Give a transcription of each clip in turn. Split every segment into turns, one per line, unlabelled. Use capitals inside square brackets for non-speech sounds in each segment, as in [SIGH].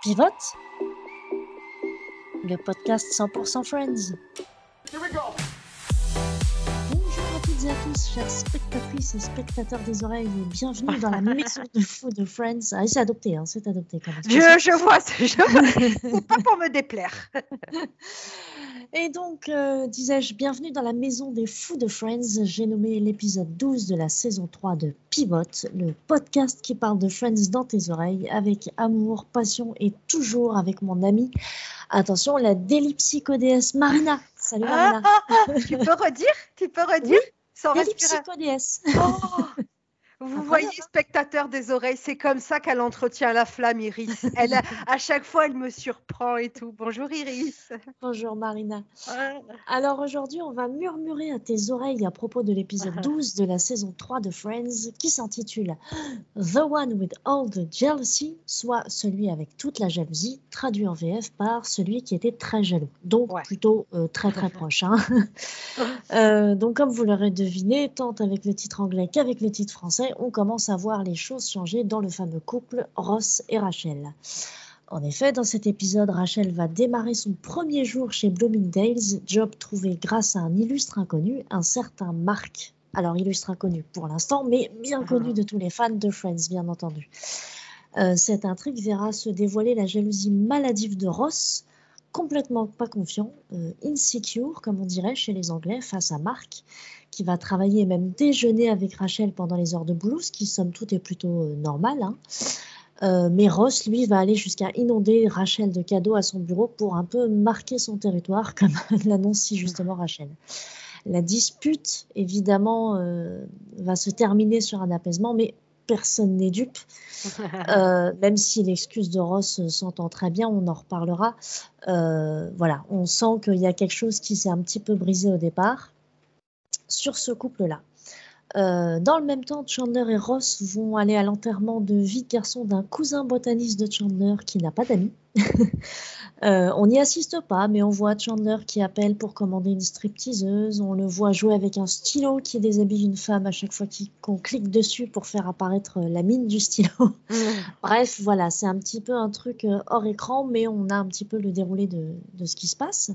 Pivote Le podcast 100% Friends. Bonjour à toutes et à tous, chères spectatrices et spectateurs des oreilles, et bienvenue dans la [LAUGHS] maison de fou de Friends. Ah, c'est adopté, hein, c'est adopté quand même.
Je, je vois, je vois. [LAUGHS] c'est pas pour me déplaire. [LAUGHS]
Et donc, euh, disais-je, bienvenue dans la maison des fous de Friends. J'ai nommé l'épisode 12 de la saison 3 de Pivot, le podcast qui parle de Friends dans tes oreilles avec amour, passion et toujours avec mon ami. Attention, la délipsychodéesse Marina. Salut Marina.
Ah, ah, ah. tu peux redire? Tu peux redire?
Oui, Sans Délipsychodéesse.
Oh vous voyez, spectateur des oreilles, c'est comme ça qu'elle entretient la flamme, Iris. [LAUGHS] Elle, à chaque fois, elle me surprend et tout. Bonjour, Iris.
Bonjour, Marina. Alors aujourd'hui, on va murmurer à tes oreilles à propos de l'épisode 12 de la saison 3 de Friends qui s'intitule The One with All the Jealousy, soit celui avec toute la jalousie, traduit en VF par celui qui était très jaloux. Donc plutôt euh, très très [LAUGHS] proche. Hein. [LAUGHS] euh, donc comme vous l'aurez deviné, tant avec le titre anglais qu'avec le titre français, on commence à voir les choses changer dans le fameux couple Ross et Rachel. En effet, dans cet épisode, Rachel va démarrer son premier jour chez Bloomingdale's, job trouvé grâce à un illustre inconnu, un certain Mark. Alors, illustre inconnu pour l'instant, mais bien connu de tous les fans de Friends, bien entendu. Euh, cette intrigue verra se dévoiler la jalousie maladive de Ross, complètement pas confiant, euh, insecure, comme on dirait chez les Anglais, face à Mark, qui va travailler et même déjeuner avec Rachel pendant les heures de boulot, ce qui somme toute est plutôt euh, normal. Hein. Euh, mais Ross, lui, va aller jusqu'à inonder Rachel de cadeaux à son bureau pour un peu marquer son territoire, [LAUGHS] comme l'annonce si justement Rachel. La dispute, évidemment, va se terminer sur un apaisement, mais personne n'est dupe. [LAUGHS] même si l'excuse de Ross s'entend très bien, on en reparlera. voilà, on sent qu'il y a quelque chose qui s'est un petit peu brisé au départ sur ce couple-là. Euh, dans le même temps, Chandler et Ross vont aller à l'enterrement de vie de garçon d'un cousin botaniste de Chandler qui n'a pas d'amis. [LAUGHS] Euh, on n'y assiste pas, mais on voit Chandler qui appelle pour commander une stripteaseuse. On le voit jouer avec un stylo qui déshabille une femme à chaque fois qu'on clique dessus pour faire apparaître la mine du stylo. [LAUGHS] Mm. Bref, voilà, c'est un petit peu un truc euh, hors écran, mais on a un petit peu le déroulé de, de ce qui se passe.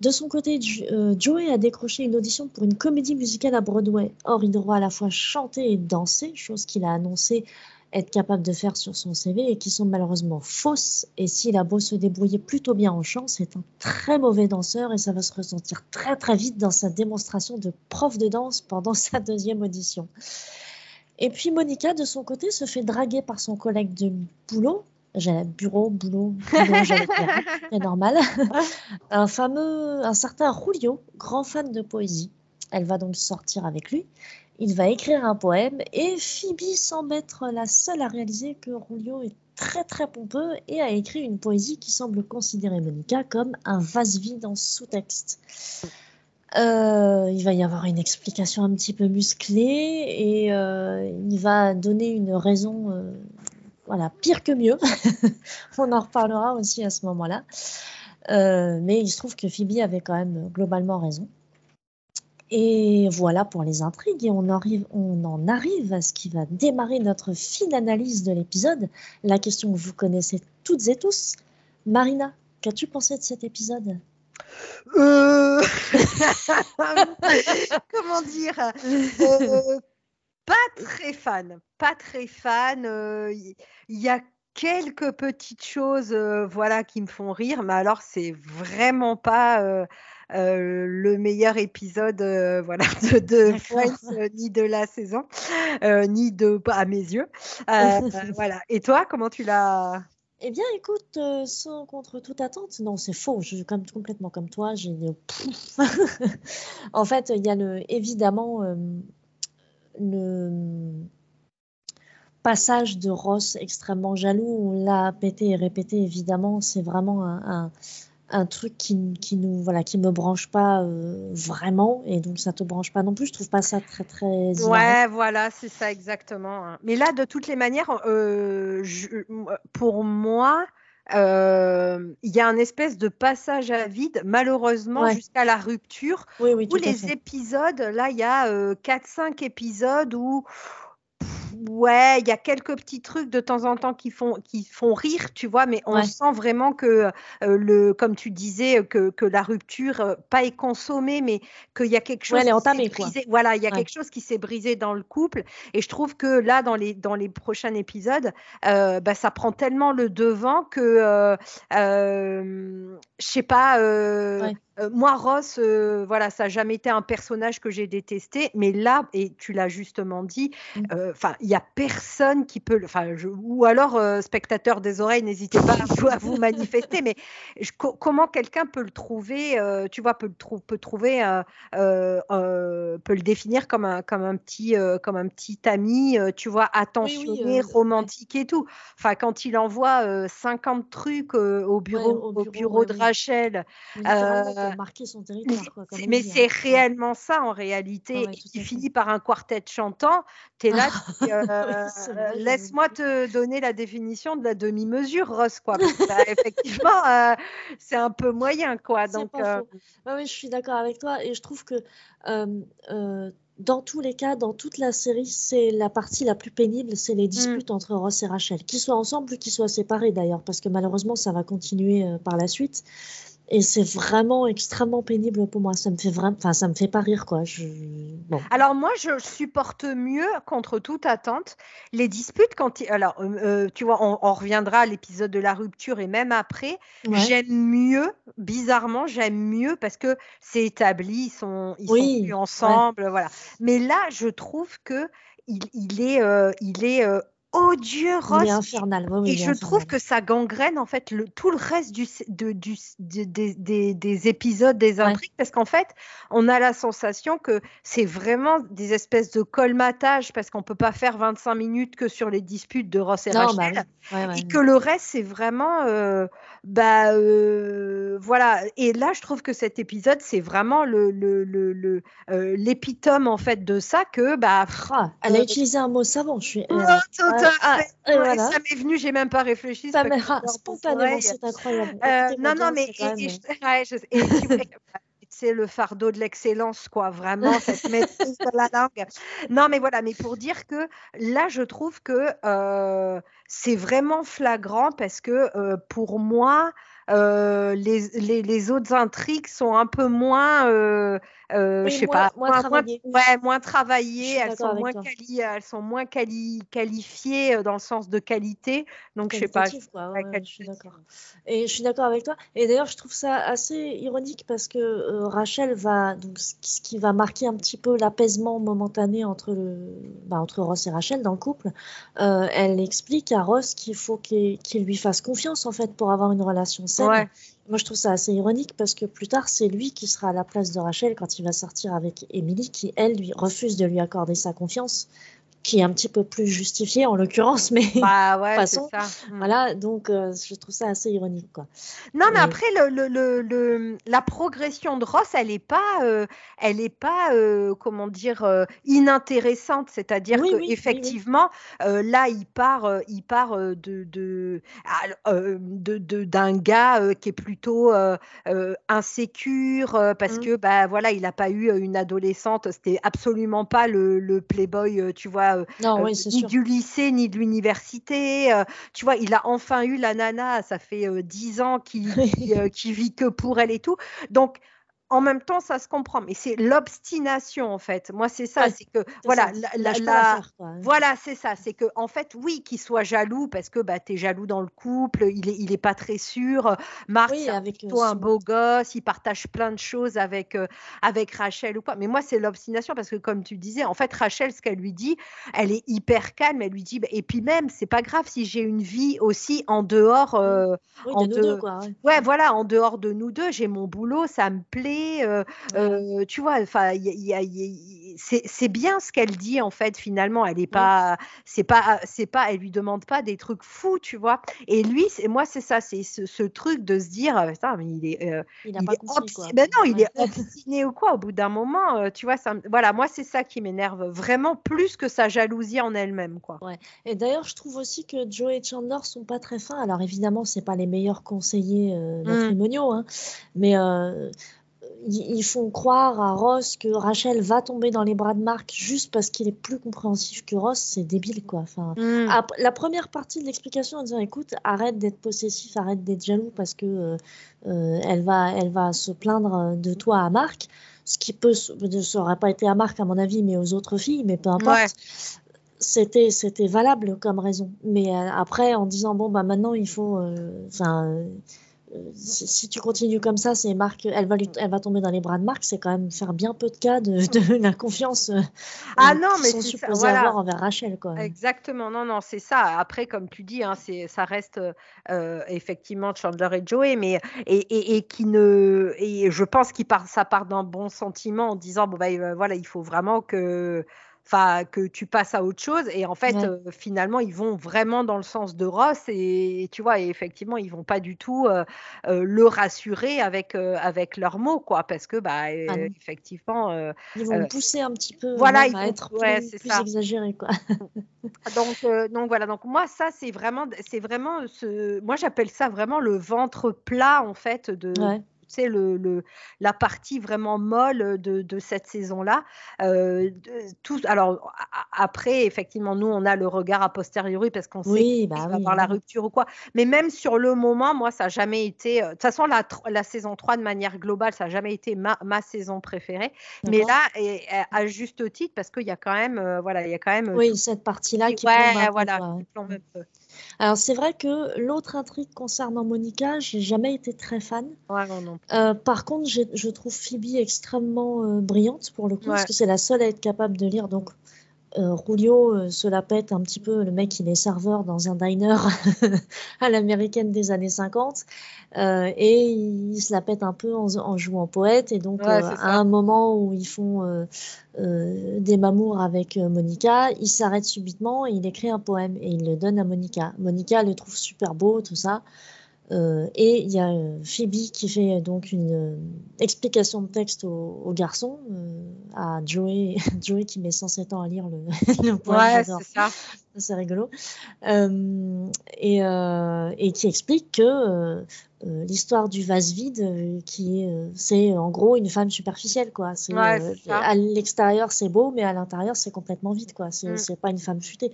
De son côté, euh, Joey a décroché une audition pour une comédie musicale à Broadway. Or, il doit à la fois chanter et danser, chose qu'il a annoncé être capable de faire sur son CV et qui sont malheureusement fausses. Et s'il a beau se débrouiller plutôt bien en chant, c'est un très mauvais danseur et ça va se ressentir très très vite dans sa démonstration de prof de danse pendant [LAUGHS] sa deuxième audition. Et puis Monica, de son côté, se fait draguer par son collègue de boulot, j'ai bureau, boulot, boulot, [LAUGHS] c'est normal. [LAUGHS] un fameux, un certain Julio, grand fan de poésie. Elle va donc sortir avec lui. Il va écrire un poème et Phoebe semble être la seule à réaliser que Julio est très très pompeux et a écrit une poésie qui semble considérer Monica comme un vase vide en sous-texte. Euh, il va y avoir une explication un petit peu musclée et euh, il va donner une raison euh, voilà, pire que mieux. [LAUGHS] On en reparlera aussi à ce moment-là. Euh, mais il se trouve que Phoebe avait quand même globalement raison. Et voilà pour les intrigues. Et on, arrive, on en arrive à ce qui va démarrer notre fine analyse de l'épisode. La question que vous connaissez toutes et tous. Marina, qu'as-tu pensé de cet épisode?
Euh... [LAUGHS] [LAUGHS] Comment dire? Euh, pas très fan, pas très fan. Il y a quelques petites choses, voilà, qui me font rire, mais alors c'est vraiment pas le meilleur épisode, [LAUGHS] voilà, de, de Friends, ni de la saison, ni de à mes yeux. [LAUGHS] voilà. Et toi, comment tu l'as
eh bien, écoute, sans contre toute attente, non, c'est faux. Je suis comme, complètement comme toi. J'ai [LAUGHS] en fait, il y a le, évidemment le passage de Ross extrêmement jaloux, on l'a pété et répété évidemment, c'est vraiment un, un, truc qui, qui, nous voilà qui me branche pas euh, vraiment et donc ça te branche pas non plus. Je trouve pas ça très très.
Ouais, voilà, c'est ça exactement. Hein. Mais là, de toutes les manières, euh, pour moi, euh, il y a un espèce de passage à vide, malheureusement, jusqu'à la rupture, où les épisodes, là, il y a 4-5 euh, épisodes où Ouais, il y a quelques petits trucs de temps en temps qui font, qui font rire, tu vois, mais on sent vraiment que, euh, le, comme tu disais, que, que la rupture, euh, pas est consommée, mais qu'il y a quelque chose
qui
s'est brisé. Voilà, il y a quelque chose qui s'est brisé dans le couple. Et je trouve que là, dans les, dans les prochains épisodes, euh, bah, ça prend tellement le devant que, je sais pas, moi, Ross, voilà, ça n'a jamais été un personnage que j'ai détesté, mais là, et tu l'as justement dit, mmh. enfin, il n'y a personne qui peut, enfin, ou alors, spectateur des oreilles, n'hésitez pas [LAUGHS] à vous, manifester, mais comment quelqu'un peut le trouver, tu vois, peut le peut trouver, peut le définir comme un, comme un petit, comme un petit ami, tu vois, attentionné, romantique et tout. Enfin, quand il envoie 50 trucs au bureau, au bureau, de Rachel
marquer son territoire.
mais c'est hein. réellement ça en réalité. il finit par un quartet chantant. Tu es là, [LAUGHS] euh, laisse-moi te donner la définition de la demi-mesure, Ross. Quoi. Bah, [LAUGHS] effectivement, euh, c'est un peu moyen. Quoi. Donc,
euh, oui, je suis d'accord avec toi. Et je trouve que dans tous les cas, dans toute la série, c'est la partie la plus pénible, c'est les mmh. disputes entre Ross et Rachel, qu'ils soient ensemble ou qu'ils soient séparés d'ailleurs, parce que malheureusement, ça va continuer par la suite. Et c'est vraiment extrêmement pénible pour moi. Ça me fait vraiment, enfin, ça me fait pas rire, quoi. Je...
Bon. Alors moi, je supporte mieux, contre toute attente, les disputes quand. Alors, euh, euh, tu vois, on, reviendra à l'épisode de la rupture et même après. J'aime mieux, bizarrement, j'aime mieux parce que c'est établi, ils sont, ils sont plus ensemble, voilà. Mais là, je trouve que il, il est, euh, il est odieux, Ross.
infernal.
et je trouve que ça gangrène en fait le, tout le reste du, de, du, des, des, épisodes, des intrigues, parce qu'en fait, on a la sensation que c'est vraiment des espèces de colmatage, parce qu'on peut pas faire 25 minutes que sur les disputes de Ross et bah Rachel, et que le reste, c'est vraiment, euh, bah, euh, voilà. Et là, je trouve que cet épisode, c'est vraiment le, le, le, euh, l'épitome en fait de ça que, bah,
ah, elle a utilisé un mot savant. Je suis.
Ah, ça m'est venu, j'ai même pas réfléchi.
Ça m'est spontanément, c'est incroyable.
Euh, non, non, mais c'est le fardeau de l'excellence, quoi, vraiment, cette [LAUGHS] maîtrise de la langue. Non, mais voilà, mais pour dire que là, je trouve que euh, c'est vraiment flagrant parce que euh, pour moi, les, les, les, autres intrigues sont un peu moins euh, je sais pas, moins, travaillées. Ouais, moins travaillées, elles sont moins, quali elles sont moins quali qualifiées euh, dans le sens de qualité. Donc, je sais pas.
je suis d'accord. Et je suis d'accord avec toi. Et d'ailleurs, je trouve ça assez ironique parce que euh, Rachel va, donc, ce qui va marquer un petit peu l'apaisement momentané entre, le, bah, entre Ross et Rachel dans le couple, euh, elle explique à Ross qu'il faut qu'il lui fasse confiance en fait pour avoir une relation Ouais. Moi, je trouve ça assez ironique parce que plus tard, c'est lui qui sera à la place de Rachel quand il va sortir avec Emily, qui, elle, lui refuse de lui accorder sa confiance qui est un petit peu plus justifié en l'occurrence, mais
bah ouais, [LAUGHS] Ça.
Mmh. Voilà, donc euh, je trouve ça assez ironique. Quoi.
Non, mais après, le, le, le, la progression de Ross, elle n'est pas, euh, elle est pas euh, comment dire, inintéressante. C'est-à-dire oui, qu'effectivement, là, il part, il part de, de, de, d'un gars qui est plutôt insécure parce mmh. que bah, voilà, il n'a pas eu une adolescente, c'était absolument pas le, le playboy, tu vois, euh,
euh,
ni du lycée ni de l'université. Euh, tu vois, il a enfin eu la nana, ça fait dix ans [LAUGHS] qu'il vit que pour elle et tout. Donc, en même temps, ça se comprend, mais c'est l'obstination en fait. Moi, c'est ça, c'est que voilà, la, voilà, c'est ça, c'est que en fait, oui, qu'il soit jaloux parce que bah es jaloux dans le couple, il est, il est pas très sûr. Marc, oui, avec toi un beau gosse, il partage plein de choses avec avec Rachel ou quoi. Mais moi, c'est l'obstination parce que comme tu disais, en fait, Rachel, ce qu'elle lui dit, elle est hyper calme. Elle lui dit, bah, et puis même, c'est pas grave si j'ai une vie aussi en dehors,
en de nous deux, quoi,
ouais, voilà, en dehors de nous deux, j'ai mon boulot, ça me plaît tu vois, enfin, c'est bien ce qu'elle dit en fait. Finalement, elle est pas, c'est pas, c'est pas, elle lui demande pas des trucs fous, tu vois. Et lui, moi, c'est ça, c'est ce, truc de se dire, mais il est,
il, est
ben non, il est obstiné ou quoi. Au bout d'un moment, tu vois, ça, voilà, moi, c'est ça qui m'énerve vraiment plus que sa jalousie en elle-même, quoi.
Ouais. Et d'ailleurs, je trouve aussi que Joe et Chandler sont pas très fins. Alors évidemment, c'est pas les meilleurs conseillers mmh. matrimoniaux, hein, mais ils, font croire à Ross que Rachel va tomber dans les bras de Mark juste parce qu'il est plus compréhensif que Ross, c'est débile quoi. Enfin, mm. la première partie de l'explication en disant écoute, arrête d'être possessif, arrête d'être jaloux parce que euh, euh, elle, va, elle va se plaindre de toi à Mark, ce qui peut, ça aurait pas été à Mark à mon avis, mais aux autres filles, mais peu importe. C'était, c'était valable comme raison. Mais euh, après, en disant bon bah maintenant il faut, enfin si, tu continues comme ça, c'est Marc, elle va, elle va tomber dans les bras de Marc, c'est quand même faire bien peu de cas de, la confiance euh,
ah non, mais
sont voilà. avoir envers Rachel. Quoi.
Exactement, non, non, c'est ça. Après, comme tu dis, hein, ça reste euh, effectivement Chandler et Joey, mais et, et, qui ne, et je pense qu'il part, ça part d'un bon sentiment en disant bon bah voilà, il faut vraiment que enfin que tu passes à autre chose et en fait euh, finalement ils vont vraiment dans le sens de Ross et, tu vois et effectivement ils vont pas du tout euh, euh, le rassurer avec avec leurs mots quoi parce que bah ah effectivement
ils vont pousser un petit peu
voilà
ils à être plus, plus exagéré quoi. [LAUGHS]
Donc donc voilà donc moi ça c'est vraiment c'est vraiment ce moi j'appelle ça vraiment le ventre plat en fait de c'est le, le, la partie vraiment molle de, de cette saison-là. Euh, tout, alors après, effectivement, nous, on a le regard a posteriori parce qu'on sait qu'il bah va avoir la rupture ou quoi. Mais même sur le moment, moi, ça n'a jamais été. Euh, de toute façon, la, la, saison 3, de manière globale, ça n'a jamais été ma, ma saison préférée. Mais là, et, à juste titre, parce qu'il y a quand même, euh, voilà, il y a quand même.
Oui, cette partie-là qui,
ouais, voilà, qui plombe un peu.
Alors c'est vrai que l'autre intrigue concernant Monica, j'ai jamais été très fan. Euh, par contre, je trouve Phoebe extrêmement euh, brillante pour le coup, parce que c'est la seule à être capable de lire. Donc euh, Julio euh, se la pète un petit peu. Le mec, il est serveur dans un diner [LAUGHS] à l'américaine des années 50 euh, et il se la pète un peu en, jouant poète. Et donc, à un moment où ils font des mamours avec Monica, il s'arrête subitement et il écrit un poème et il le donne à Monica. Monica le trouve super beau, tout ça. Euh, et il y a euh, Phoebe qui fait donc une euh, explication de texte au, garçon, à Joey, [LAUGHS] Joey qui met 107 ans à lire le, [LAUGHS] le
Ouais, c'est ça.
C'est rigolo. Et, et, qui explique que l'histoire du vase vide, qui c'est en gros une femme superficielle, quoi.
Ouais,
à l'extérieur c'est beau, mais à l'intérieur c'est complètement vide, quoi. C'est mm. pas une femme futée.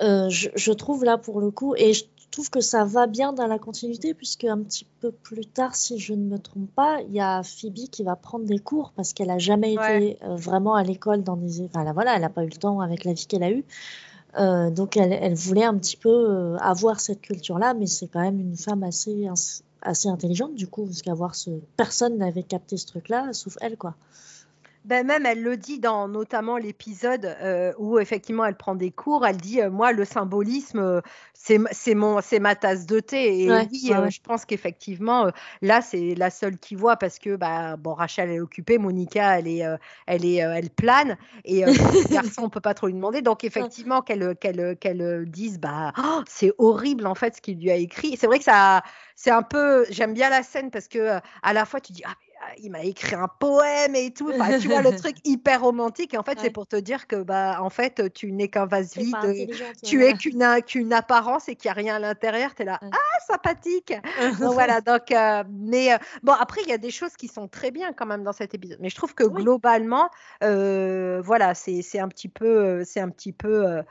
Je, je, trouve là pour le coup, et je trouve que ça va bien dans la continuité, puisque un petit peu plus tard, si je ne me trompe pas, il y a Phoebe qui va prendre des cours parce qu'elle a jamais été euh, vraiment à l'école dans des. Enfin, là, voilà, elle n'a pas eu le temps avec la vie qu'elle a eue. Euh, donc, elle, elle, voulait un petit peu euh, avoir cette culture-là, mais c'est quand même une femme assez, assez intelligente, du coup, parce qu'avoir ce. Personne n'avait capté ce truc-là, sauf elle, quoi.
Ben même, elle le dit dans notamment l'épisode euh, où effectivement elle prend des cours. Elle dit euh, moi le symbolisme euh, c'est mon c'est ma tasse de thé. Et oui, je pense qu'effectivement là c'est la seule qui voit parce que bah bon Rachel est occupée, Monica elle est elle est elle plane et le garçon on peut pas trop lui demander. Donc [LAUGHS] effectivement qu'elle qu'elle qu'elle dise bah oh, c'est horrible en fait ce qu'il lui a écrit. C'est vrai que ça c'est un peu j'aime bien la scène parce que à la fois tu dis ah il m'a écrit un poème et tout. tu vois le [LAUGHS] truc hyper romantique. Et en fait, c'est pour te dire que bah en fait, tu n'es qu'un vase vide. Tu es qu'une qu'une apparence et qu'il n'y a rien à l'intérieur. Tu es là, ah sympathique. [LAUGHS] donc, voilà. Donc, euh, mais euh, bon, après, il y a des choses qui sont très bien quand même dans cet épisode. Mais je trouve que globalement, euh, voilà, c'est un petit peu, c'est un petit peu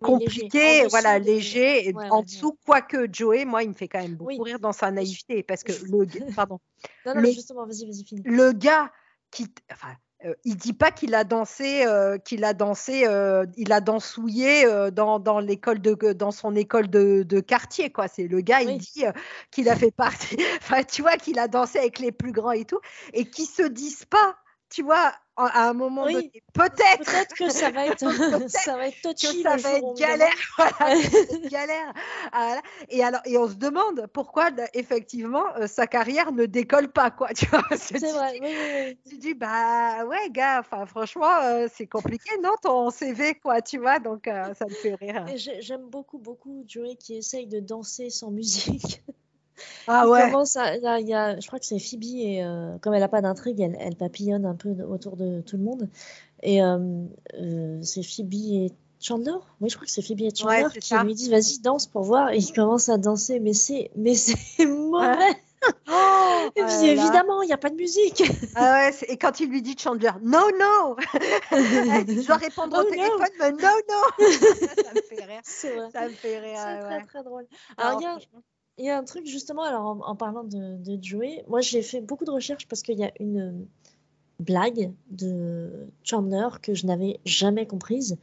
compliqué, voilà, léger. en dessous, quoique Joey, moi, il me fait quand même beaucoup rire dans sa naïveté parce que [LAUGHS] le, pardon.
Non, non, le, justement, vas-y, vas-y, finis.
Le gars qui, enfin, euh, il dit pas qu'il a dansé, euh, qu'il a dansé, euh, il a dansouillé dans, dans l'école de, dans son école de, de quartier, quoi. C'est le gars, il dit qu'il a fait partie, [LAUGHS] enfin, tu vois, qu'il a dansé avec les plus grands et tout, et qui se disent pas, tu vois, à un moment donné. Peut-être.
Peut-être que ça va [LAUGHS] être, [LAUGHS] ça va être touchy. [LAUGHS]
ça va être galère. galère. Et alors, et on se demande pourquoi effectivement euh, sa carrière ne décolle pas, quoi. Tu vois
C'est vrai. Oui, oui,
Tu dis bah ouais, gars. Enfin, franchement, euh, c'est compliqué, non, ton CV, quoi. Tu vois, donc euh, ça me fait rire.
J'aime beaucoup, beaucoup Joey qui essaye de danser sans musique.
Ah ouais.
il y a, je crois que c'est Phoebe et euh, comme elle n'a pas d'intrigue, elle, elle, papillonne un peu autour de tout le monde. Et euh, euh, c'est Phoebe et Chandler? Oui, je crois que c'est Phoebe et Chandler qui lui disent vas-y danse pour voir. Et il commence à danser, mais c'est [LAUGHS] mauvais.
Oh,
et puis
là là.
évidemment, il n'y a pas de musique.
Ah ouais, et quand il lui dit Chandler, no, no [LAUGHS] Elle dit, Je dois répondre
Oh
au
no.
téléphone, mais no, no [LAUGHS] Ça me fait rire.
C'est vrai.
Ça me fait rire.
C'est
ouais,
très
ouais.
très drôle.
Non,
Alors, il y a,
franchement.
Il y a un truc justement, alors en, en parlant de, de Joey, moi j'ai fait beaucoup de recherches parce qu'il y a une euh, blague de Chandler que je n'avais jamais comprise,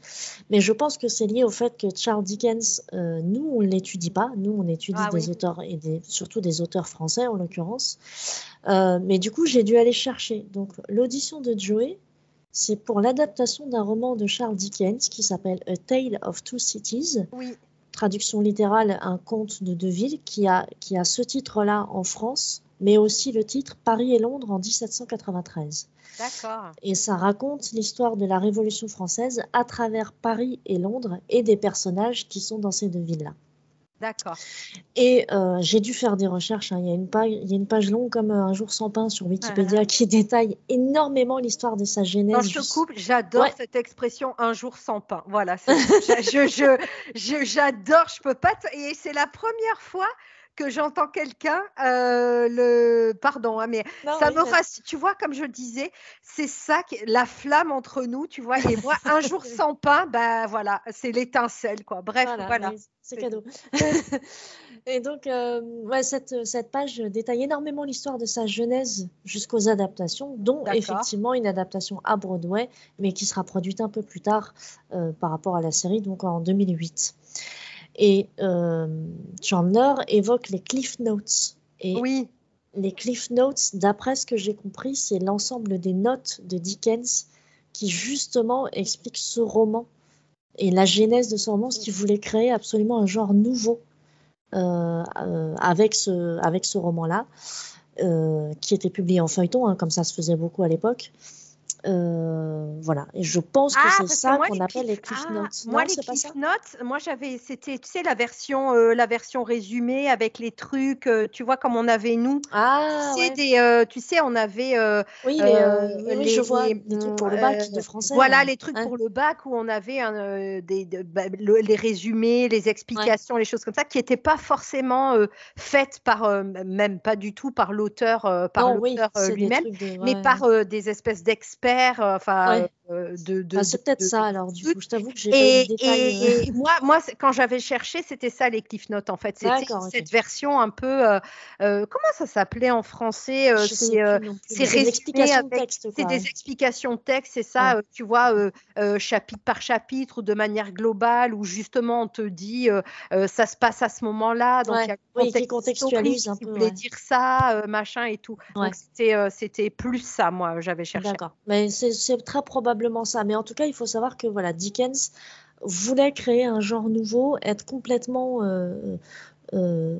mais je pense que c'est lié au fait que Charles Dickens, euh, nous on l'étudie pas, nous on étudie
Ah
des
oui.
auteurs et des, surtout des auteurs français en l'occurrence, Euh, mais du coup j'ai dû aller chercher. Donc l'audition de Joey, c'est pour l'adaptation d'un roman de Charles Dickens qui s'appelle A Tale of Two Cities.
Oui,
traduction littérale, un conte de deux villes qui a, qui a ce titre-là en France, mais aussi le titre Paris et Londres en 1793.
d'accord.
Et ça raconte l'histoire de la Révolution française à travers Paris et Londres et des personnages qui sont dans ces deux villes-là.
D'accord.
Et euh, j'ai dû faire des recherches. hein. Il, y a une page, il y a une page longue comme euh, Un jour sans pain sur Wikipédia qui [LAUGHS] détaille énormément l'histoire de sa genèse.
Te
jus-
coupe, j'adore
Ouais.
cette expression un jour sans pain. Voilà, c'est- je, je, je- j'adore, je peux pas. Et c'est la première fois que j'entends quelqu'un euh, le pardon hein, mais
Non,
ça
oui,
me rassure tu vois comme je disais c'est ça qui- la flamme entre nous tu vois et moi un jour [LAUGHS] sans pain bah voilà c'est l'étincelle quoi bref voilà,
c'est cadeau. [LAUGHS] Et donc, euh, ouais, cette, cette page détaille énormément l'histoire de sa genèse jusqu'aux adaptations, dont effectivement une adaptation à Broadway, mais qui sera produite un peu plus tard euh, par rapport à la série, donc en 2008. Et euh, Chandler évoque les Cliff Notes. Et
oui
les Cliff Notes, d'après ce que j'ai compris, c'est l'ensemble des notes de Dickens qui justement expliquent ce roman et la genèse de ce roman, ce qu'il voulait créer absolument un genre nouveau euh, euh, avec ce, avec ce roman-là, euh, qui était publié en feuilleton, hein, comme ça se faisait beaucoup à l'époque. Euh, voilà, et je pense que
Ah,
c'est ça qu'on appelle les
Cliff-
Cliff
ah,
Notes.
Moi,
non,
les
pas
Cliff Notes, moi j'avais, c'était, tu sais, la version, euh, la version résumée avec les trucs, euh, tu vois, comme on avait nous.
Ah,
tu sais,
ouais.
des, tu sais, on avait
Oui, les, je vois,
les,
trucs pour le bac de français.
Voilà,
là.
les trucs
Ouais.
pour le bac où on avait des, de- bah, le- les résumés, les explications, les choses comme ça, qui n'étaient pas forcément faites par, même pas du tout par l'auteur, par
oui,
l'auteur lui-même, mais par des espèces d'experts, euh, enfin,
Ouais.
euh, de, de,
Ah, c'est peut-être ça alors du coup. Je t'avoue que j'ai pas eu
et,
détail.
et- et [LAUGHS] moi, moi quand j'avais cherché, c'était ça les Cliff Notes en fait. C'était cette version un peu. euh, euh, comment ça s'appelait en français C'est résumé avec-
texte.
c'est des explications de texte, c'est ça, tu vois, chapitre par chapitre ou de manière globale, où justement on te dit ça se passe à ce moment-là, donc
Ouais,
il y a
oui, qui contextualise un peu,
voulait dire ça, machin et tout. Donc c'était c'était plus ça, moi, j'avais cherché.
D'accord. Mais c'est très probablement ça. Mais en tout cas, il faut savoir que voilà, Dickens voulait créer un genre nouveau, être complètement euh, euh,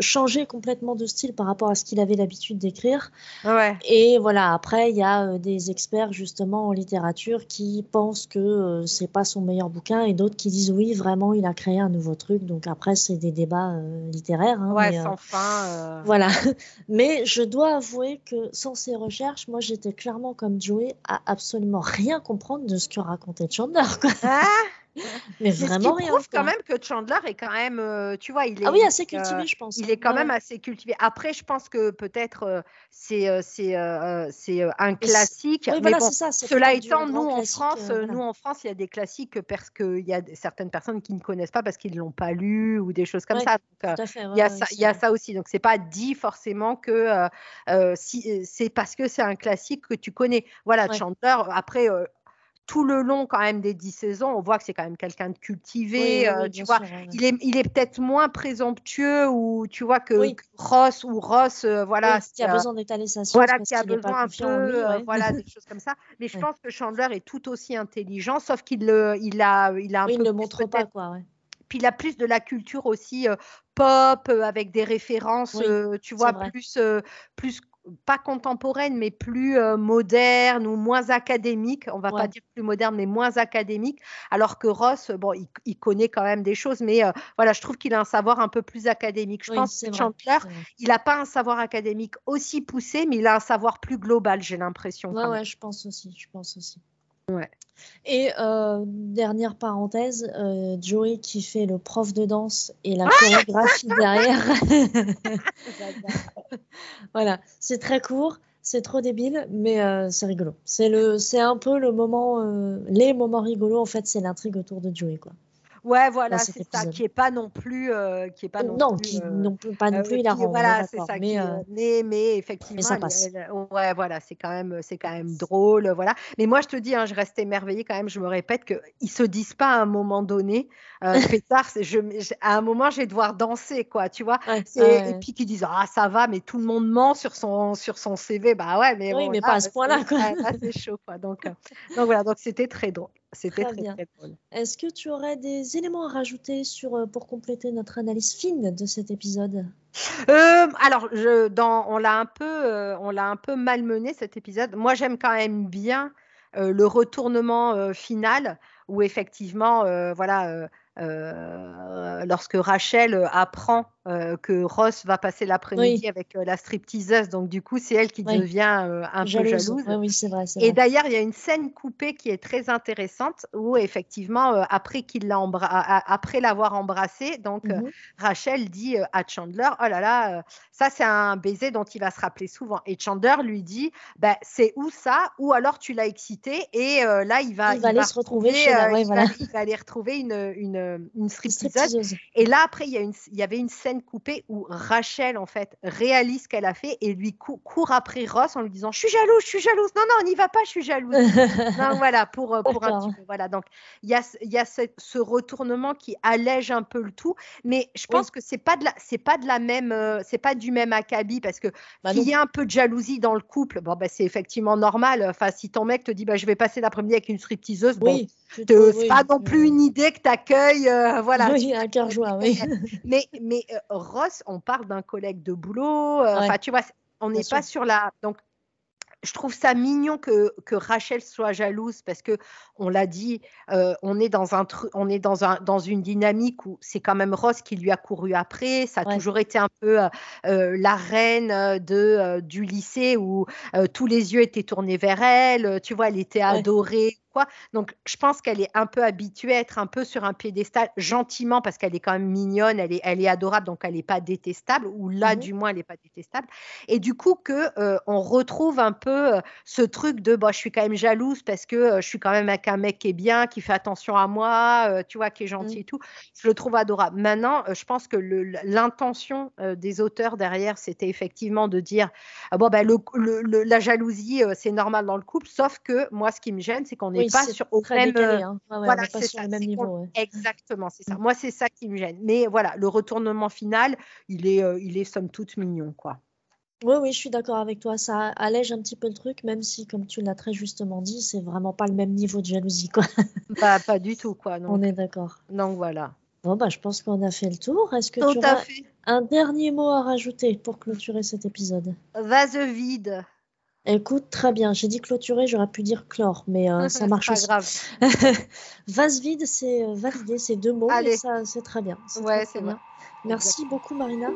changer complètement de style par rapport à ce qu'il avait l'habitude d'écrire.
Ouais.
Et voilà, après, il y a euh, des experts justement en littérature qui pensent que euh, c'est pas son meilleur bouquin et d'autres qui disent oui, vraiment, il a créé un nouveau truc. Donc après, c'est des débats euh, littéraires. hein,
Ouais,
mais,
sans fin.
Voilà. [LAUGHS] Mais je dois avouer que sans ces recherches, moi, j'étais clairement comme Joey à absolument rien comprendre de ce que racontait Chandler. quoi.
Ah,
Mais
Mais ce qui
vraiment rien.
prouve quand même que Chandler est quand même, euh, tu vois, il est,
Ah oui, assez
euh,
cultivé, je pense.
il
hein.
est quand
Ouais,
même assez cultivé. Après, je pense que peut-être euh, c'est euh, un classique.
Oui,
mais
voilà,
bon,
c'est ça. c'est
cela étant, nous en France,
euh, voilà.
nous en France, il y a des classiques que parce qu'il y a certaines personnes qui ne connaissent pas parce qu'ils ne l'ont pas lu ou des choses comme
Ouais,
ça. Donc, il y a ça,
c'est
il y a
vrai.
ça aussi. Donc, c'est pas dit forcément que si, c'est parce que c'est un classique que tu connais. Voilà. Chandler, après, tout le long quand même des dix saisons, on voit que c'est quand même quelqu'un de cultivé.
oui,
euh,
oui,
tu vois,
sûr.
il est, il est peut-être moins présomptueux ou tu vois que, Ross ou Ross, euh, voilà,
qui a
euh,
besoin d'étaler sa science
voilà, qui a besoin un
lui.
peu,
ouais.
voilà, des [LAUGHS] choses comme ça. Mais je
Ouais.
pense que Chandler est tout aussi intelligent, sauf qu'il le- il a, il a un
Oui, il
peu
ne le montre pas, quoi. Ouais.
puis il a plus de la culture aussi euh, pop avec des références,
Oui,
tu vois, plus, plus pas contemporaines, mais plus euh, modernes ou moins académiques. On va pas dire plus moderne, mais moins académique. Alors que Ross, euh, bon, il, il connaît quand même des choses, mais euh, voilà, je trouve qu'il a un savoir un peu plus académique. Je
Oui,
pense que. Chandler,
vrai.
il n'a pas un savoir académique aussi poussé, mais il a un savoir plus global, j'ai l'impression.
Ouais, ouais, je pense aussi. Je pense aussi.
Ouais.
Et euh, dernière parenthèse, euh, Joey qui fait le prof de danse et la chorégraphie [LAUGHS] derrière. voilà, c'est très court, c'est trop débile, mais euh, c'est rigolo. C'est le, c'est un peu le moment, les moments rigolos en fait, c'est l'intrigue autour de Joey quoi.
Ouais, voilà, c'est ça, qui est pas non plus, euh, qui est pas non,
non plus, qui euh, non plus, pas non euh, plus hilarant.
Voilà, c'est ça. Mais, mais, mais, effectivement, mais ça passe. ouais, voilà, c'est quand même, c'est quand même drôle, voilà. Mais moi, je te dis, hein, je reste émerveillée quand même. Je me répète que ils se disent pas à un moment donné, euh, [LAUGHS] pétard, je, à un moment, je vais devoir danser, quoi, tu vois. et puis qu'ils disent, ah, ça va, mais tout le monde ment sur son, sur son CV, bah ouais, mais
oui, mais pas à ce point-là, quoi.
c'est chaud, quoi. Donc, donc voilà, donc c'était très drôle. C'était très, très, drôle.
Est-ce que tu aurais des éléments à rajouter sur, euh, pour compléter notre analyse fine de cet épisode?
Euh, alors, je, dans, on l'a un peu, euh, on l'a un peu malmené cet épisode. Moi, j'aime quand même bien le retournement final où effectivement, voilà, lorsque Rachel apprend euh, que Ross va passer l'après-midi avec euh, la stripteaseuse. Donc, du coup, c'est elle qui devient euh, un peu jalouse.
oui, c'est vrai,
Et d'ailleurs, il y a une scène coupée qui est très intéressante où, effectivement, après, qu'il l'a après l'avoir embrassé, donc mhm. Rachel dit à Chandler Oh là là, ça, c'est un baiser dont il va se rappeler souvent. Et Chandler lui dit bah, C'est où ça? Ou alors tu l'as excité et là, il va,
il, aller se retrouver chez
il, va, aller retrouver une, une, une stripteaseuse. Et là, après, il y, a une, il y avait une scène coupée où Rachel, en fait, réalise ce qu'elle a fait et lui court après Ross en lui disant Je suis jalouse, je suis jalouse. Non, non, on n'y va pas, je suis jalouse. [LAUGHS] non, voilà, pour, euh, pour un petit peu. Voilà, donc il y a, y a ce, retournement qui allège un peu le tout, mais je pense que c'est pas de la, c'est pas de la même, euh, c'est pas du même acabit parce que bah il y a un peu de jalousie dans le couple, bon, bah, c'est effectivement normal. Enfin, si ton mec te dit bah, Je vais passer l'après-midi avec une stripteaseuse, bon, c'est pas non plus une idée que tu accueilles. Euh, voilà.
Oui, un cœur joie, oui. [LAUGHS]
mais, mais Ross, on parle d'un collègue de boulot. Euh, enfin, tu vois, on n'est pas sur la. Donc, je trouve ça mignon que, que, Rachel soit jalouse parce que on l'a dit, euh, on est dans un on est dans un dans une dynamique où c'est quand même Ross qui lui a couru après. Ça a toujours été un peu euh, la reine de du lycée où tous les yeux étaient tournés vers elle. Tu vois, elle était adorée quoi. Donc, je pense qu'elle est un peu habituée à être un peu sur un piédestal gentiment parce qu'elle est quand même mignonne, elle est, elle est adorable, donc elle n'est pas détestable, ou là, mmh du moins, elle n'est pas détestable. Et du coup, que euh, on retrouve un peu euh, ce truc de, bah, je suis quand même jalouse parce que euh, je suis quand même avec un mec qui est bien, qui fait attention à moi, tu vois, qui est mmh. gentil et tout. Je le trouve adorable. Maintenant, je pense que l'intention des auteurs derrière, c'était effectivement de dire, ah, bon, le, la jalousie, c'est normal dans le couple, sauf que moi, ce qui me gêne, c'est qu'on est pas sur au même,
voilà, le même niveau.
Exactement, c'est ça. Mm. Moi, c'est ça qui me gêne. Mais voilà, le retournement final, il est, euh, il est somme toute mignon, quoi.
Oui, oui, je suis d'accord avec toi. Ça allège un petit peu le truc, même si, comme tu l'as très justement dit, c'est vraiment pas le même niveau de jalousie, quoi. [LAUGHS]
Bah, pas du tout, quoi.
On est d'accord.
Donc voilà.
Bon, bah, je pense qu'on a fait le tour. Est-ce que tu as un dernier mot à rajouter pour clôturer cet épisode?
Vase vide.
Écoute, très bien. J'ai dit clôturer, j'aurais pu dire clore, mais euh, ça [LAUGHS] marche
aussi. grave. [LAUGHS]
Vase vide, c'est euh, valider ces deux mots, Allez. ça, c'est très bien.
Ouais, c'est bien.
Merci beaucoup, Marina.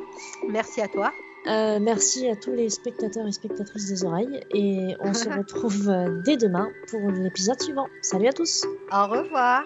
Merci à toi.
Euh, merci à tous les spectateurs et spectatrices des oreilles. Et on se [LAUGHS] retrouve dès demain pour l'épisode suivant. Salut à tous.
Au revoir.